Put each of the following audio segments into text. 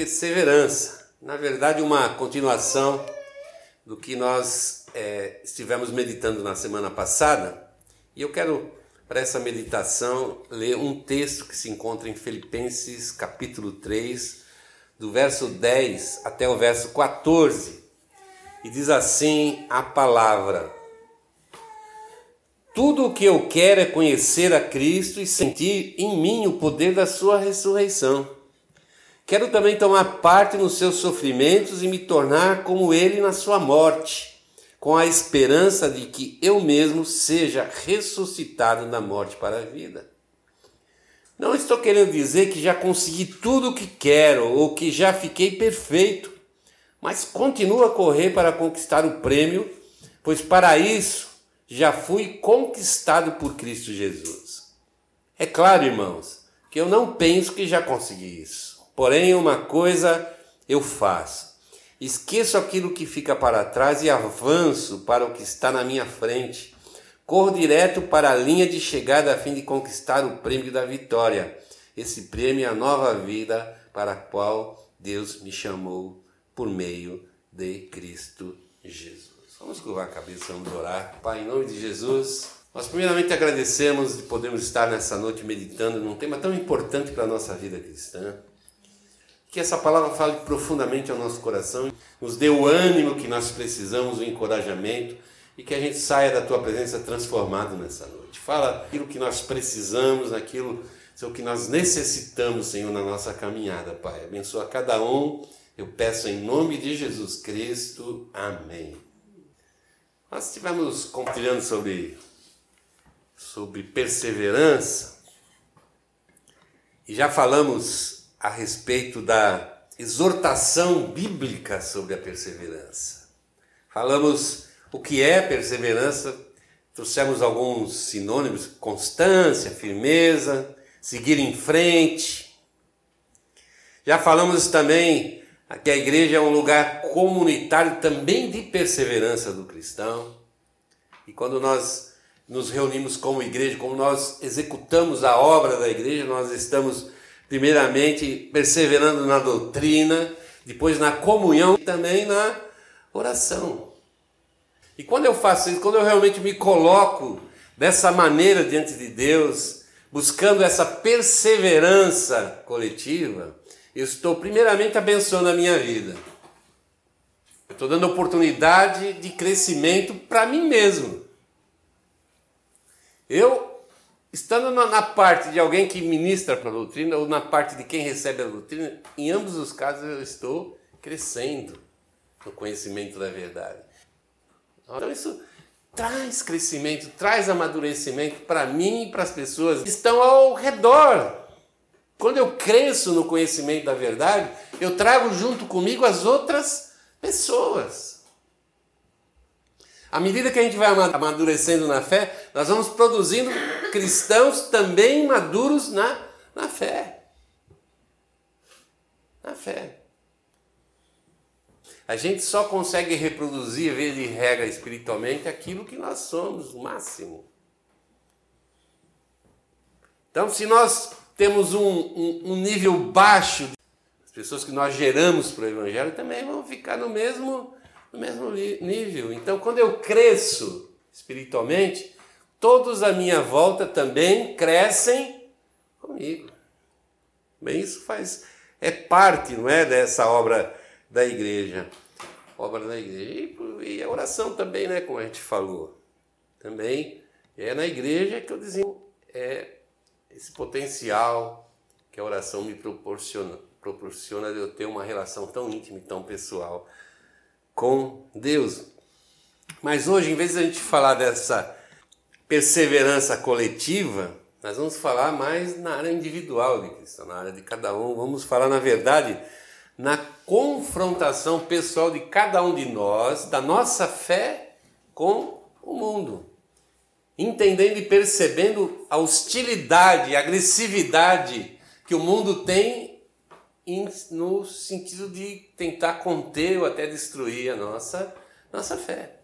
perseverança. Na verdade, uma continuação do que nós é, estivemos meditando na semana passada. E eu quero, para essa meditação, ler um texto que se encontra em Filipenses capítulo 3, do verso 10 até o verso 14. E diz assim a palavra: Tudo o que eu quero é conhecer a Cristo e sentir em mim o poder da sua ressurreição. Quero também tomar parte nos seus sofrimentos e me tornar como ele na sua morte, com a esperança de que eu mesmo seja ressuscitado da morte para a vida. Não estou querendo dizer que já consegui tudo o que quero ou que já fiquei perfeito, mas continuo a correr para conquistar o prêmio, pois para isso já fui conquistado por Cristo Jesus. É claro, irmãos, que eu não penso que já consegui isso. Porém, uma coisa eu faço: esqueço aquilo que fica para trás e avanço para o que está na minha frente Corro direto para a linha de chegada a fim de conquistar o prêmio da vitória. Esse prêmio é a nova vida para a qual Deus me chamou por meio de Cristo Jesus. Vamos curvar a cabeça, vamos orar. Pai, em nome de Jesus, nós primeiramente agradecemos de podermos estar nessa noite meditando num tema tão importante para a nossa vida cristã. Que essa palavra fale profundamente ao nosso coração, nos dê o ânimo que nós precisamos, o encorajamento e que a gente saia da tua presença transformado nessa noite. Fala aquilo que nós precisamos, aquilo que nós necessitamos, Senhor, na nossa caminhada, Pai. Abençoa cada um. Eu peço em nome de Jesus Cristo. Amém. Nós estivemos compartilhando sobre, sobre perseverança e já falamos a respeito da exortação bíblica sobre a perseverança. Falamos o que é perseverança. Trouxemos alguns sinônimos: constância, firmeza, seguir em frente. Já falamos também que a igreja é um lugar comunitário também de perseverança do cristão. E quando nós nos reunimos como igreja, como nós executamos a obra da igreja, nós estamos primeiramente perseverando na doutrina, depois na comunhão e também na oração. E quando eu faço isso, quando eu realmente me coloco dessa maneira diante de Deus, buscando essa perseverança coletiva, eu estou primeiramente abençoando a minha vida. Eu estou dando oportunidade de crescimento para mim mesmo. Eu, estando na parte de alguém que ministra para a doutrina ou na parte de quem recebe a doutrina, em ambos os casos eu estou crescendo no conhecimento da verdade. Então isso traz crescimento, traz amadurecimento para mim e para as pessoas que estão ao redor. Quando eu cresço no conhecimento da verdade, eu trago junto comigo as outras pessoas. À medida que a gente vai amadurecendo na fé, nós vamos produzindo cristãos também maduros na, na fé. Na fé. A gente só consegue reproduzir, ver de regra espiritualmente, aquilo que nós somos, o máximo. Então, se nós temos um, um, um nível baixo, as pessoas que nós geramos para o Evangelho também vão ficar no mesmo, no mesmo nível. Então, quando eu cresço espiritualmente, todos à minha volta também crescem comigo. Bem, isso faz é parte, não é, dessa obra da igreja. Obra da igreja. E, e a oração também, né? Como a gente falou. Também é na igreja que eu desenvolvo é esse potencial que a oração me proporciona, proporciona de eu ter uma relação tão íntima e tão pessoal com Deus. Mas hoje, em vez de a gente falar dessa perseverança coletiva, nós vamos falar mais na área individual de Cristo, na área de cada um. Vamos falar, na verdade, na confrontação pessoal de cada um de nós, da nossa fé com o mundo. Entendendo e percebendo a hostilidade, a agressividade que o mundo tem no sentido de tentar conter ou até destruir a nossa, nossa fé.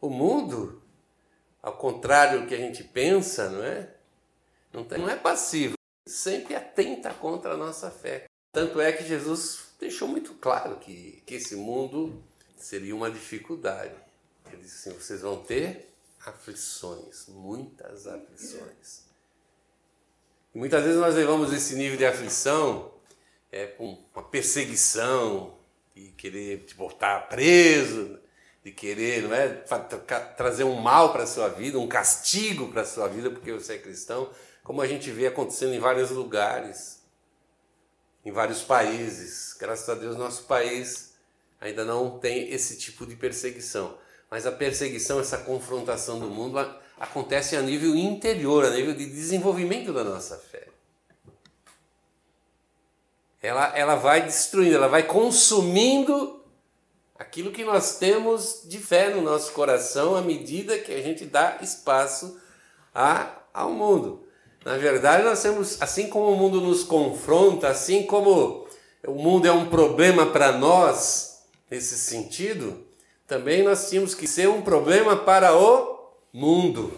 O mundo, ao contrário do que a gente pensa, não é? Não, tem, não é passivo sempre atenta contra a nossa fé. Tanto é que Jesus deixou muito claro que, que esse mundo seria uma dificuldade. Ele disse assim: vocês vão ter aflições, muitas aflições. E muitas vezes nós levamos esse nível de aflição é, com uma perseguição, de querer te botar preso, de querer não é, trazer um mal para a sua vida, um castigo para a sua vida porque você é cristão, como a gente vê acontecendo em vários lugares, em vários países. Graças a Deus, nosso país ainda não tem esse tipo de perseguição. Mas a perseguição, essa confrontação do mundo acontece a nível interior, a nível de desenvolvimento da nossa fé. Ela, ela vai destruindo, ela vai consumindo aquilo que nós temos de fé no nosso coração à medida que a gente dá espaço a, ao mundo. Na verdade, nós temos, assim como o mundo nos confronta, assim como o mundo é um problema para nós, nesse sentido, também nós tínhamos que ser um problema para o mundo.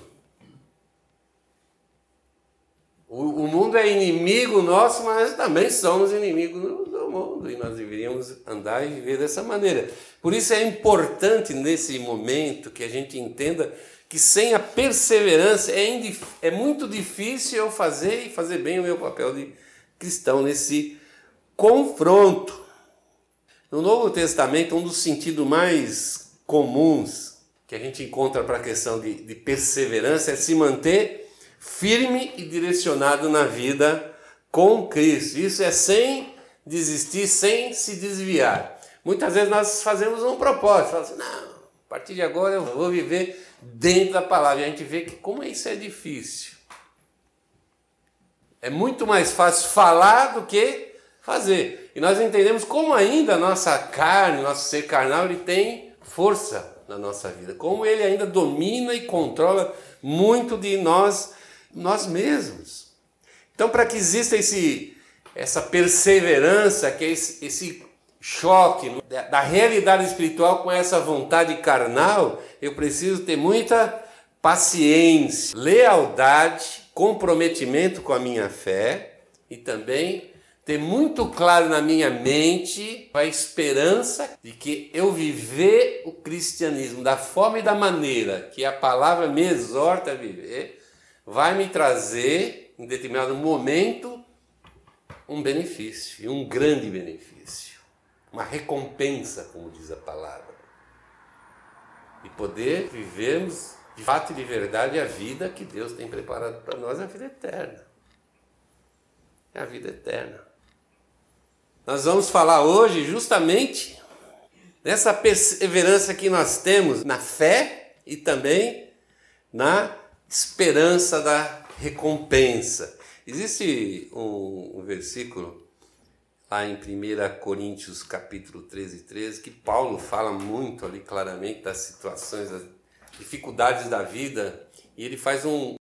O, o mundo é inimigo nosso, mas também somos inimigos mundo e nós deveríamos andar e viver dessa maneira. Por isso é importante nesse momento que a gente entenda que sem a perseverança é, é muito difícil eu fazer e fazer bem o meu papel de cristão nesse confronto. No Novo Testamento, um dos sentidos mais comuns que a gente encontra para a questão de, de perseverança é se manter firme e direcionado na vida com Cristo. Isso é sem desistir, sem se desviar. Muitas vezes nós fazemos um propósito, falamos assim, não, a partir de agora eu vou viver dentro da palavra. E a gente vê que como isso é difícil. É muito mais fácil falar do que fazer. E nós entendemos como ainda a nossa carne, nosso ser carnal, ele tem força na nossa vida. Como ele ainda domina e controla muito de nós nós mesmos. Então, para que exista esse, essa perseverança, que é esse, esse choque da, da realidade espiritual com essa vontade carnal, eu preciso ter muita paciência, lealdade, comprometimento com a minha fé e também ter muito claro na minha mente a esperança de que eu viver o cristianismo da forma e da maneira que a palavra me exorta a viver, vai me trazer, em determinado momento, um benefício, e um grande benefício, uma recompensa, como diz a palavra. E poder vivermos de fato e de verdade a vida que Deus tem preparado para nós, a vida eterna. É a vida eterna. Nós vamos falar hoje justamente dessa perseverança que nós temos na fé e também na esperança da recompensa. Existe um, um versículo lá em 1 Coríntios capítulo 13, 13, que Paulo fala muito ali claramente das situações, das dificuldades da vida, e ele faz um,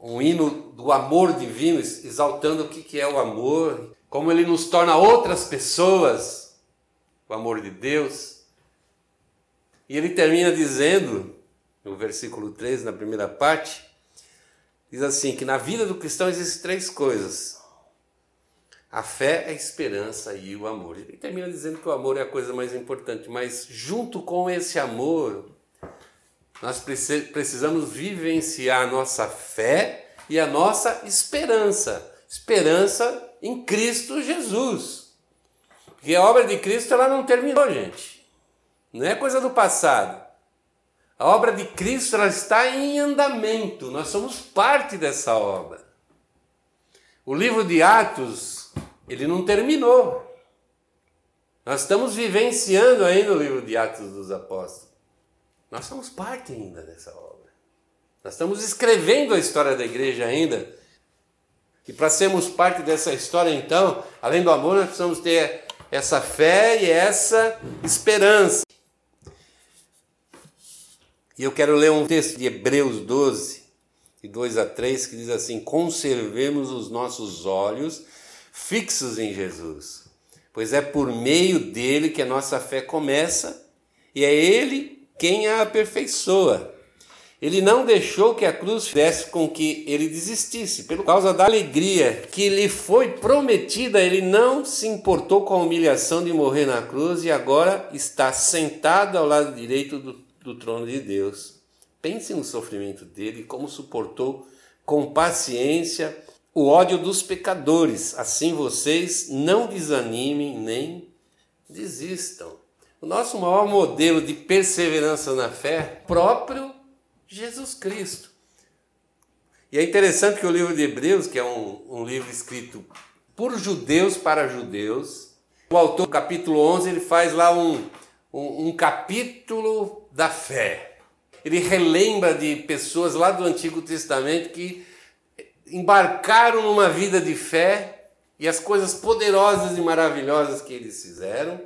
um hino do amor divino, exaltando o que, que é o amor, como ele nos torna outras pessoas, o amor de Deus. E ele termina dizendo, no versículo 13, na primeira parte, diz assim: que na vida do cristão existem três coisas: a fé, a esperança e o amor. Ele termina dizendo que o amor é a coisa mais importante, mas junto com esse amor, nós precisamos vivenciar a nossa fé e a nossa esperança. Esperança em Cristo Jesus. Porque a obra de Cristo ela não terminou, gente. Não é coisa do passado. A obra de Cristo ela está em andamento, nós somos parte dessa obra. O livro de Atos, ele não terminou. Nós estamos vivenciando ainda o livro de Atos dos Apóstolos. Nós somos parte ainda dessa obra. Nós estamos escrevendo a história da igreja ainda. E para sermos parte dessa história, então, além do amor, nós precisamos ter essa fé e essa esperança. E eu quero ler um texto de Hebreus 12, de 2 a 3, que diz assim: Conservemos os nossos olhos fixos em Jesus, pois é por meio dele que a nossa fé começa e é ele quem a aperfeiçoa. Ele não deixou que a cruz fizesse com que ele desistisse. Por causa da alegria que lhe foi prometida, ele não se importou com a humilhação de morrer na cruz e agora está sentado ao lado direito do, do trono de Deus. Pense no sofrimento dele, como suportou com paciência o ódio dos pecadores. Assim vocês não desanimem nem desistam. O nosso maior modelo de perseverança na fé próprio Jesus Cristo. E é interessante que o livro de Hebreus, que é um, um livro escrito por judeus para judeus, o autor, capítulo 11, ele faz lá um, um, um capítulo da fé. Ele relembra de pessoas lá do Antigo Testamento que embarcaram numa vida de fé e as coisas poderosas e maravilhosas que eles fizeram.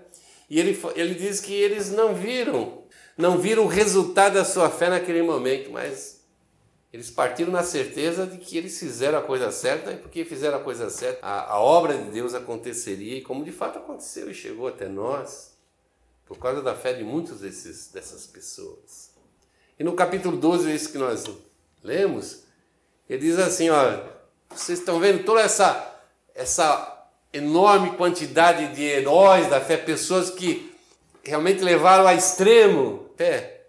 E ele, ele diz que eles não viram não viram o resultado da sua fé naquele momento, mas eles partiram na certeza de que eles fizeram a coisa certa e porque fizeram a coisa certa, a, a obra de Deus aconteceria e como de fato aconteceu e chegou até nós, por causa da fé de desses, dessas pessoas. E no capítulo 12, esse que nós lemos, ele diz assim: olha, vocês estão vendo toda essa, essa enorme quantidade de heróis da fé, pessoas que realmente levaram a extremo pé,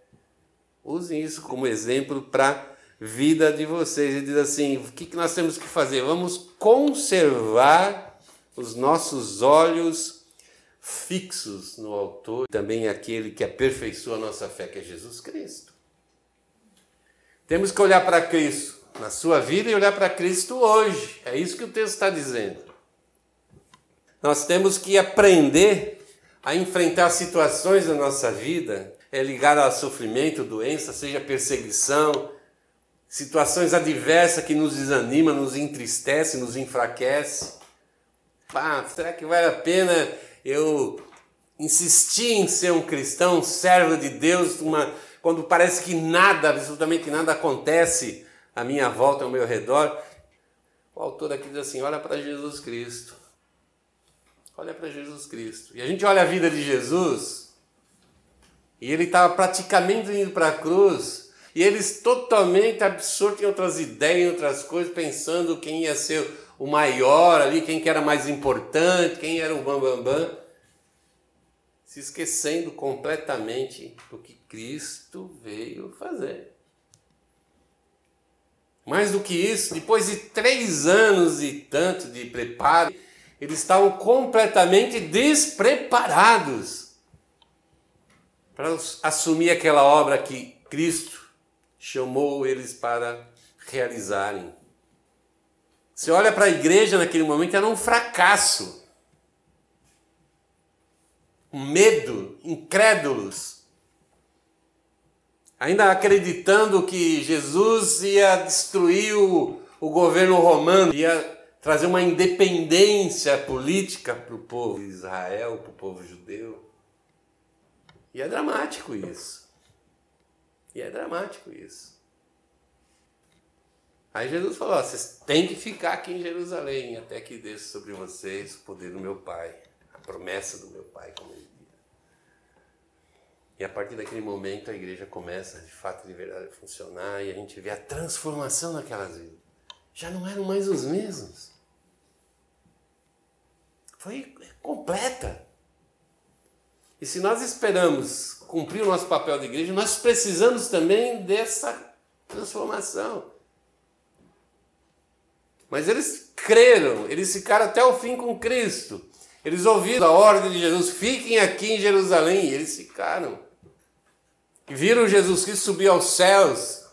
usem isso como exemplo para a vida de vocês. Ele diz assim: o que nós temos que fazer? Vamos conservar os nossos olhos fixos no Autor, também aquele que aperfeiçoa a nossa fé, que é Jesus Cristo. Temos que olhar para Cristo na sua vida e olhar para Cristo hoje. É isso que o texto está dizendo. Nós temos que aprender a enfrentar situações da nossa vida é ligado a sofrimento, doença, seja perseguição, situações adversas que nos desanima, nos entristece, nos enfraquece. Pá, será que vale a pena eu insistir em ser um cristão, um servo de Deus, uma, quando parece que nada, absolutamente nada acontece à minha volta, ao meu redor? O autor aqui diz assim: olha para Jesus Cristo. Olha para Jesus Cristo. E a gente olha a vida de Jesus, e ele estava praticamente indo para a cruz. E eles totalmente absortos em outras ideias, em outras coisas, pensando quem ia ser o maior ali, quem que era mais importante, quem era o bambambam. Bam, bam, se esquecendo completamente do que Cristo veio fazer. Mais do que isso, depois de três anos e tanto de preparo, eles estavam completamente despreparados para assumir aquela obra que Cristo chamou eles para realizarem. Você olha para a igreja naquele momento, era um fracasso. Medo, incrédulos. Ainda acreditando que Jesus ia destruir o, o governo romano, ia trazer uma independência política para o povo de Israel, para o povo judeu. E é dramático isso. E é dramático isso. Aí Jesus falou: ó, vocês têm que ficar aqui em Jerusalém até que desça sobre vocês o poder do meu Pai, a promessa do meu Pai, como ele diz. E a partir daquele momento a igreja começa de fato de verdade a funcionar e a gente vê a transformação naquelas vidas. Já não eram mais os mesmos. Foi completa. E se nós esperamos cumprir o nosso papel de igreja, nós precisamos também dessa transformação. Mas eles creram, eles ficaram até o fim com Cristo. Eles ouviram a ordem de Jesus: fiquem aqui em Jerusalém. E eles ficaram. Viram Jesus Cristo subir aos céus.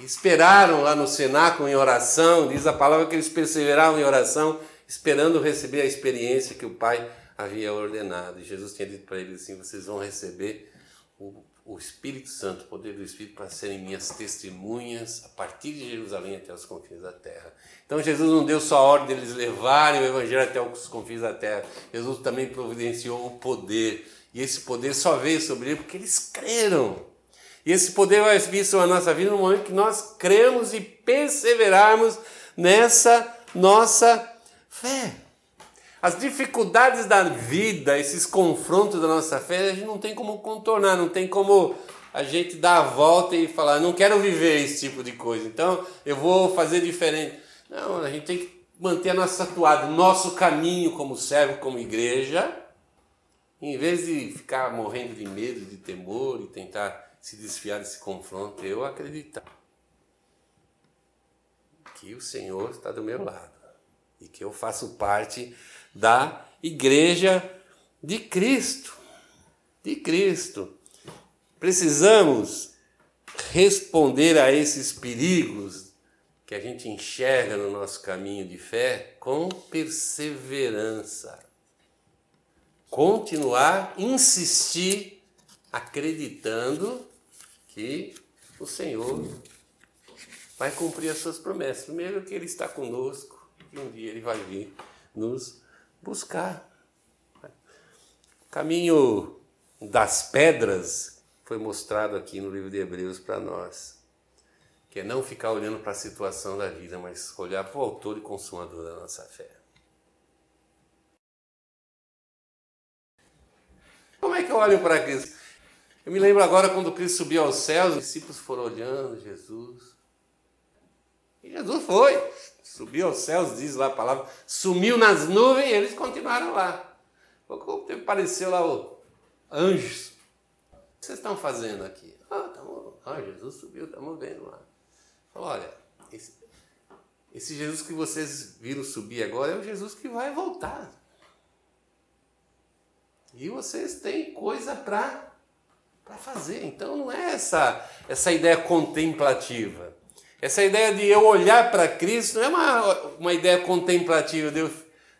E esperaram lá no cenáculo em oração. Diz a palavra que eles perseveraram em oração, esperando receber a experiência que o Pai havia ordenado. E Jesus tinha dito para eles assim: vocês vão receber o, o Espírito Santo, o poder do Espírito, para serem minhas testemunhas a partir de Jerusalém até os confins da terra. Então Jesus não deu só a ordem deles levarem o Evangelho até os confins da terra, Jesus também providenciou o poder. E esse poder só veio sobre ele porque eles creram. E esse poder vai vir sobre a nossa vida no momento que nós cremos e perseverarmos nessa nossa fé. As dificuldades da vida, esses confrontos da nossa fé, a gente não tem como contornar, não tem como a gente dar a volta e falar, não quero viver esse tipo de coisa, então eu vou fazer diferente. Não, a gente tem que manter a nossa atuada, nosso caminho como servo, como igreja, em vez de ficar morrendo de medo, de temor e tentar se desfiar desse confronto, eu acreditar que o Senhor está do meu lado e que eu faço parte da igreja de Cristo. De Cristo. Precisamos responder a esses perigos que a gente enxerga no nosso caminho de fé com perseverança. Continuar, insistir, acreditando que o Senhor vai cumprir as suas promessas. Primeiro que Ele está conosco, e um dia Ele vai vir nos buscar. O caminho das pedras foi mostrado aqui no livro de Hebreus para nós. Que é não ficar olhando para a situação da vida, mas olhar para o autor e consumador da nossa fé. Como é que eu olho para Cristo? Eu me lembro agora quando Cristo subiu aos céus, os discípulos foram olhando Jesus. E Jesus foi, subiu aos céus, diz lá a palavra, sumiu nas nuvens eles continuaram lá. Apareceu lá o anjos. O que vocês estão fazendo aqui? Ah, tamo, ah Jesus subiu, estamos vendo lá. Falou, olha, esse, esse Jesus que vocês viram subir agora é o Jesus que vai voltar. E vocês têm coisa para fazer. Então não é essa, essa ideia contemplativa. Essa ideia de eu olhar para Cristo não é uma, uma ideia contemplativa, de eu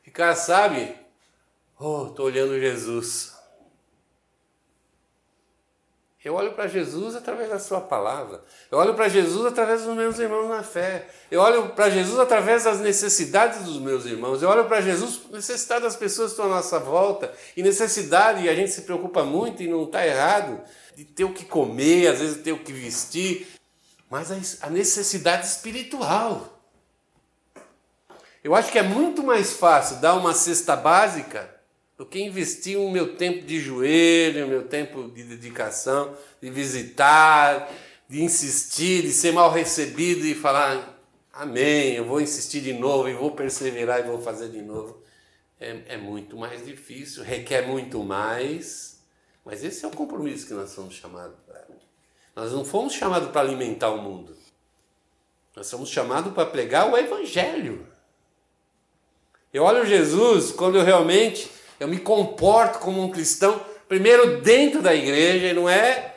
ficar, sabe? Oh, estou olhando Jesus. Eu olho para Jesus através da Sua palavra. Eu olho para Jesus através dos meus irmãos na fé. Eu olho para Jesus através das necessidades dos meus irmãos. Eu olho para Jesus necessidade das pessoas que estão à nossa volta. E necessidade, e a gente se preocupa muito e não está errado, de ter o que comer, às vezes ter o que vestir mas a necessidade espiritual. Eu acho que é muito mais fácil dar uma cesta básica do que investir o meu tempo de joelho, o meu tempo de dedicação, de visitar, de insistir, de ser mal recebido e falar amém, eu vou insistir de novo e vou perseverar e vou fazer de novo. É, é muito mais difícil, requer muito mais, mas esse é o compromisso que nós somos chamados para. Nós não fomos chamados para alimentar o mundo. Nós somos chamados para pregar o Evangelho. Eu olho Jesus quando eu realmente eu me comporto como um cristão, primeiro dentro da igreja, e não é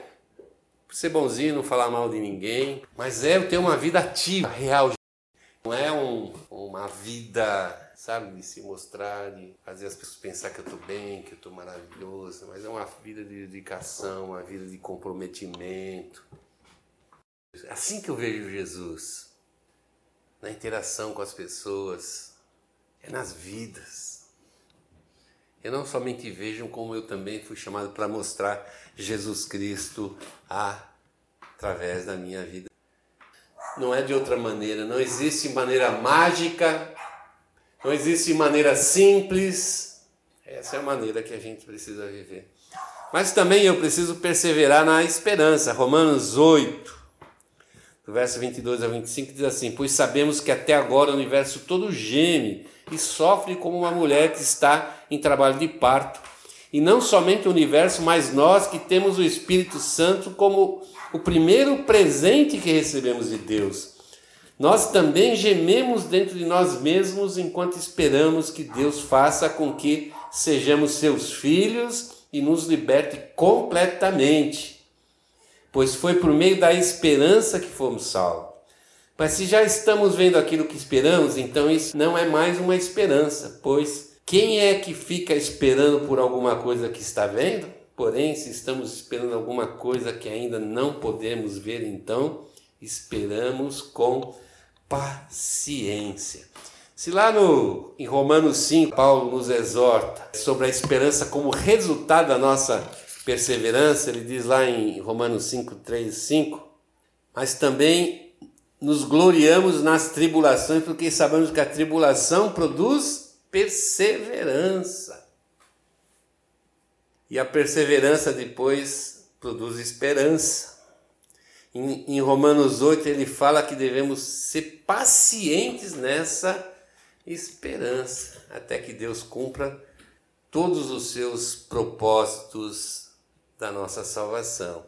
ser bonzinho, não falar mal de ninguém, mas é eu ter uma vida ativa, real. Não é um, uma vida sabe? De se mostrar, de fazer as pessoas pensar que eu estou bem, que eu estou maravilhoso, mas é uma vida de dedicação, uma vida de comprometimento. Assim que eu vejo Jesus, na interação com as pessoas, é nas vidas. Eu não somente vejo, como eu também fui chamado para mostrar Jesus Cristo através da minha vida. Não é de outra maneira, não existe maneira mágica não existe maneira simples. Essa é a maneira que a gente precisa viver. Mas também eu preciso perseverar na esperança. Romanos 8, do verso 22 a 25, diz assim: Pois sabemos que até agora o universo todo geme e sofre como uma mulher que está em trabalho de parto. E não somente o universo, mas nós que temos o Espírito Santo como o primeiro presente que recebemos de Deus nós também gememos dentro de nós mesmos enquanto esperamos que Deus faça com que sejamos seus filhos e nos liberte completamente. Pois foi por meio da esperança que fomos salvos. Mas se já estamos vendo aquilo que esperamos, então isso não é mais uma esperança, pois quem é que fica esperando por alguma coisa que está vendo? Porém, se estamos esperando alguma coisa que ainda não podemos ver, então esperamos com paciência. Se lá no, em Romanos 5, Paulo nos exorta sobre a esperança como resultado da nossa perseverança, ele diz lá em Romanos 5, 3, 5, mas também nos gloriamos nas tribulações, porque sabemos que a tribulação produz perseverança. E a perseverança depois produz esperança. Em, em Romanos 8 ele fala que devemos ser pacientes nessa esperança, até que Deus cumpra todos os seus propósitos da nossa salvação.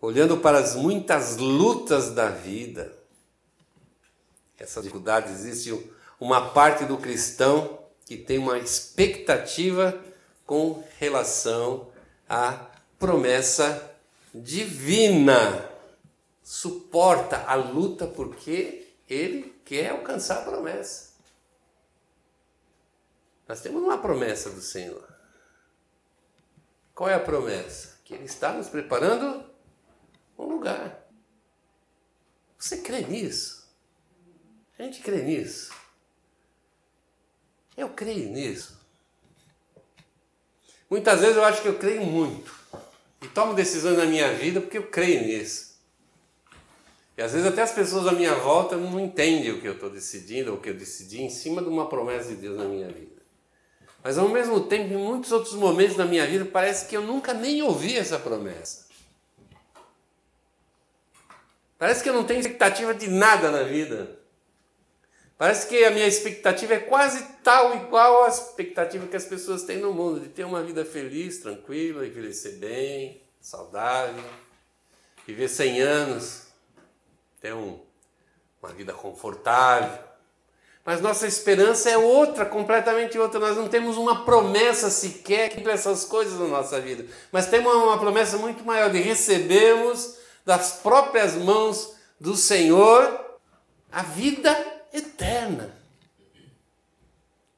Olhando para as muitas lutas da vida, essas dificuldades, existe uma parte do cristão que tem uma expectativa com relação à promessa divina. Suporta a luta porque ele quer alcançar a promessa. Nós temos uma promessa do Senhor. Qual é a promessa? Que Ele está nos preparando um lugar. Você crê nisso? A gente crê nisso. Eu creio nisso. Muitas vezes eu acho que eu creio muito. E tomo decisões na minha vida porque eu creio nisso. E às vezes até as pessoas à minha volta não entendem o que eu estou decidindo ou o que eu decidi em cima de uma promessa de Deus na minha vida. Mas ao mesmo tempo, em muitos outros momentos da minha vida, parece que eu nunca nem ouvi essa promessa. Parece que eu não tenho expectativa de nada na vida. Parece que a minha expectativa é quase tal igual à expectativa que as pessoas têm no mundo, de ter uma vida feliz, tranquila, envelhecer bem, saudável, viver 100 anos, ter um, uma vida confortável. Mas nossa esperança é outra, completamente outra. Nós não temos uma promessa sequer para essas coisas na nossa vida. Mas temos uma promessa muito maior de recebermos das próprias mãos do Senhor a vida eterna.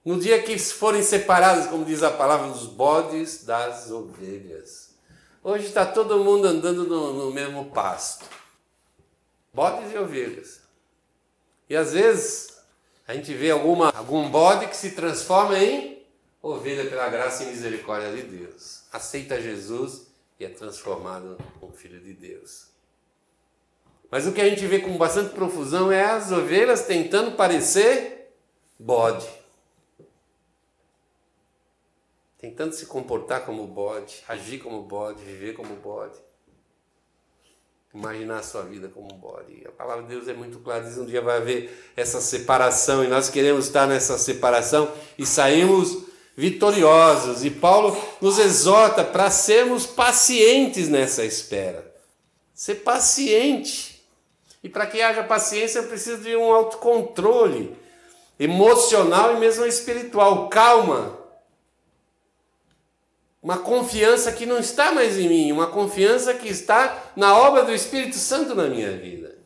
No dia que forem separados, como diz a palavra, dos bodes das ovelhas. Hoje está todo mundo andando no, no mesmo pasto. Bodes e ovelhas. E às vezes a gente vê alguma, algum bode que se transforma em ovelha pela graça e misericórdia de Deus. Aceita Jesus e é transformado em filho de Deus. Mas o que a gente vê com bastante profusão é as ovelhas tentando parecer bode. Tentando se comportar como bode, agir como bode, viver como bode imaginar a sua vida como um bode. A palavra de Deus é muito clara, diz um dia vai haver essa separação e nós queremos estar nessa separação e saímos vitoriosos. E Paulo nos exorta para sermos pacientes nessa espera. Ser paciente. E para que haja paciência, eu preciso de um autocontrole emocional e mesmo espiritual. Calma, uma confiança que não está mais em mim, uma confiança que está na obra do Espírito Santo na minha vida.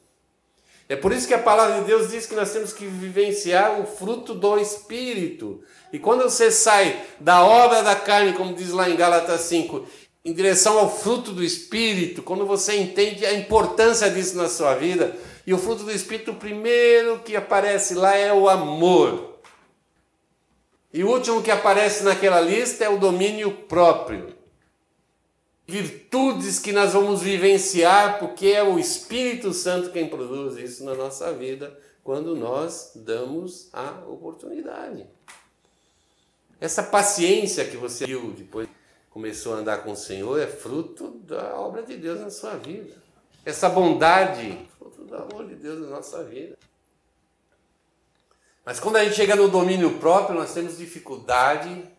É por isso que a palavra de Deus diz que nós temos que vivenciar o fruto do Espírito. E quando você sai da obra da carne, como diz lá em Gálatas 5, em direção ao fruto do Espírito, quando você entende a importância disso na sua vida, e o fruto do Espírito, o primeiro que aparece lá é o amor. E o último que aparece naquela lista é o domínio próprio. Virtudes que nós vamos vivenciar, porque é o Espírito Santo quem produz isso na nossa vida, quando nós damos a oportunidade. Essa paciência que você viu depois começou a andar com o Senhor é fruto da obra de Deus na sua vida. Essa bondade, fruto do amor de Deus na nossa vida. Mas quando a gente chega no domínio próprio, nós temos dificuldade,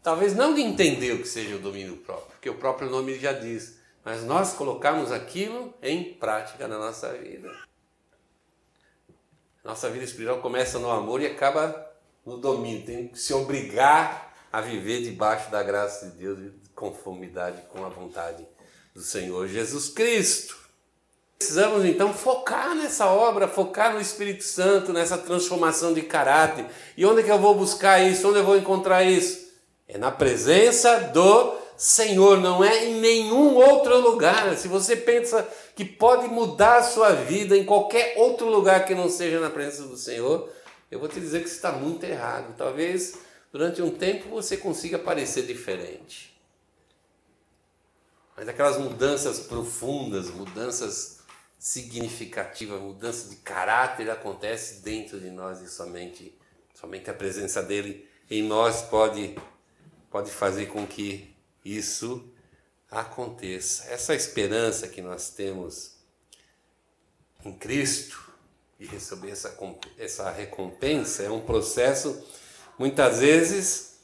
talvez não de entender o que seja o domínio próprio, porque o próprio nome já diz, mas nós colocamos aquilo em prática na nossa vida. Nossa vida espiritual começa no amor e acaba no domínio. Tem que se obrigar a viver debaixo da graça de Deus e de conformidade com a vontade do Senhor Jesus Cristo. Precisamos então focar nessa obra, focar no Espírito Santo, nessa transformação de caráter. E onde é que eu vou buscar isso? Onde eu vou encontrar isso? É na presença do Senhor, não é em nenhum outro lugar. Se você pensa que pode mudar a sua vida em qualquer outro lugar que não seja na presença do Senhor, eu vou te dizer que você está muito errado. Talvez durante um tempo você consiga parecer diferente. Mas aquelas mudanças profundas, mudanças significativa, mudança de caráter acontece dentro de nós e somente, somente a presença dele em nós pode, pode fazer com que isso aconteça. Essa esperança que nós temos em Cristo e receber essa, essa recompensa é um processo muitas vezes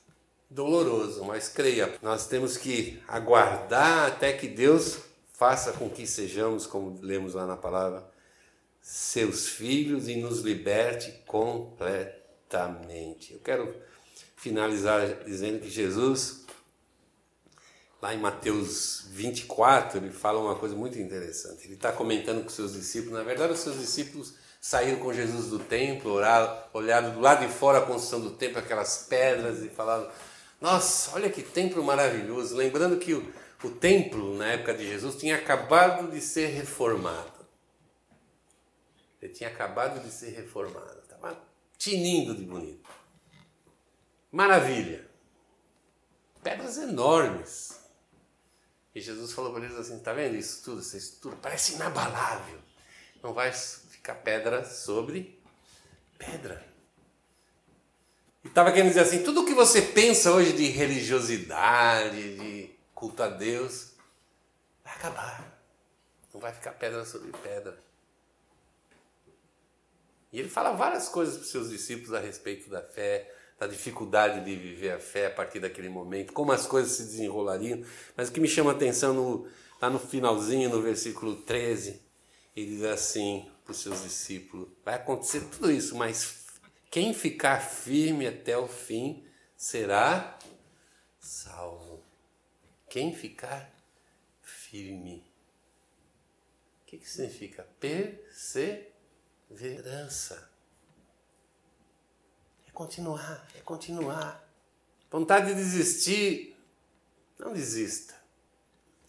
doloroso, mas creia, nós temos que aguardar até que Deus faça com que sejamos, como lemos lá na palavra, seus filhos e nos liberte completamente. Eu quero finalizar dizendo que Jesus, lá em Mateus 24, ele fala uma coisa muito interessante. Ele está comentando com seus discípulos, na verdade, os seus discípulos saíram com Jesus do templo, oraram, olharam do lado de fora a construção do templo, aquelas pedras, e falaram: Nossa, olha que templo maravilhoso. Lembrando que o, o templo, na época de Jesus, tinha acabado de ser reformado. Ele tinha acabado de ser reformado, estava tinindo de bonito. Maravilha! Pedras enormes. E Jesus falou para eles assim: Está vendo isso tudo? Isso tudo parece inabalável. Não vai ficar pedra sobre pedra. E estava querendo dizer assim: tudo que você pensa hoje de religiosidade, de culto a Deus, vai acabar. Não vai ficar pedra sobre pedra. E ele fala várias coisas para os seus discípulos a respeito da fé, da dificuldade de viver a fé a partir daquele momento, como as coisas se desenrolariam. Mas o que me chama a atenção no, lá no finalzinho, no versículo 13, ele diz assim: para os seus discípulos. Vai acontecer tudo isso, mas quem ficar firme até o fim será salvo. Quem ficar firme. O que, que significa? Perseverança. É continuar, é continuar. Vontade de desistir, não desista.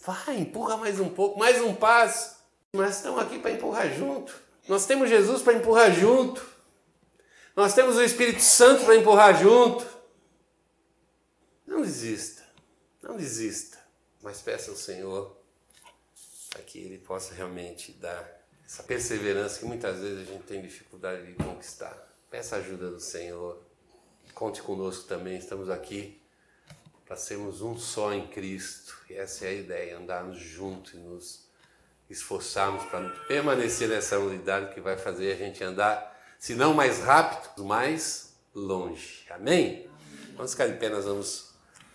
Vai, empurra mais um pouco, mais um passo. Mas estamos aqui para empurrar junto. Nós temos Jesus para empurrar junto. Nós temos o Espírito Santo para empurrar junto. Não desista. Não desista. Mas peça ao Senhor para que Ele possa realmente dar essa perseverança que muitas vezes a gente tem dificuldade de conquistar. Peça a ajuda do Senhor. Conte conosco também. Estamos aqui para sermos um só em Cristo. E essa é a ideia, andarmos juntos e nos esforçarmos para permanecer nessa unidade que vai fazer a gente andar, se não mais rápido, mais longe. Amém? Vamos ficar de pé, nós vamos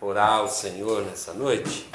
orar ao Senhor nessa noite.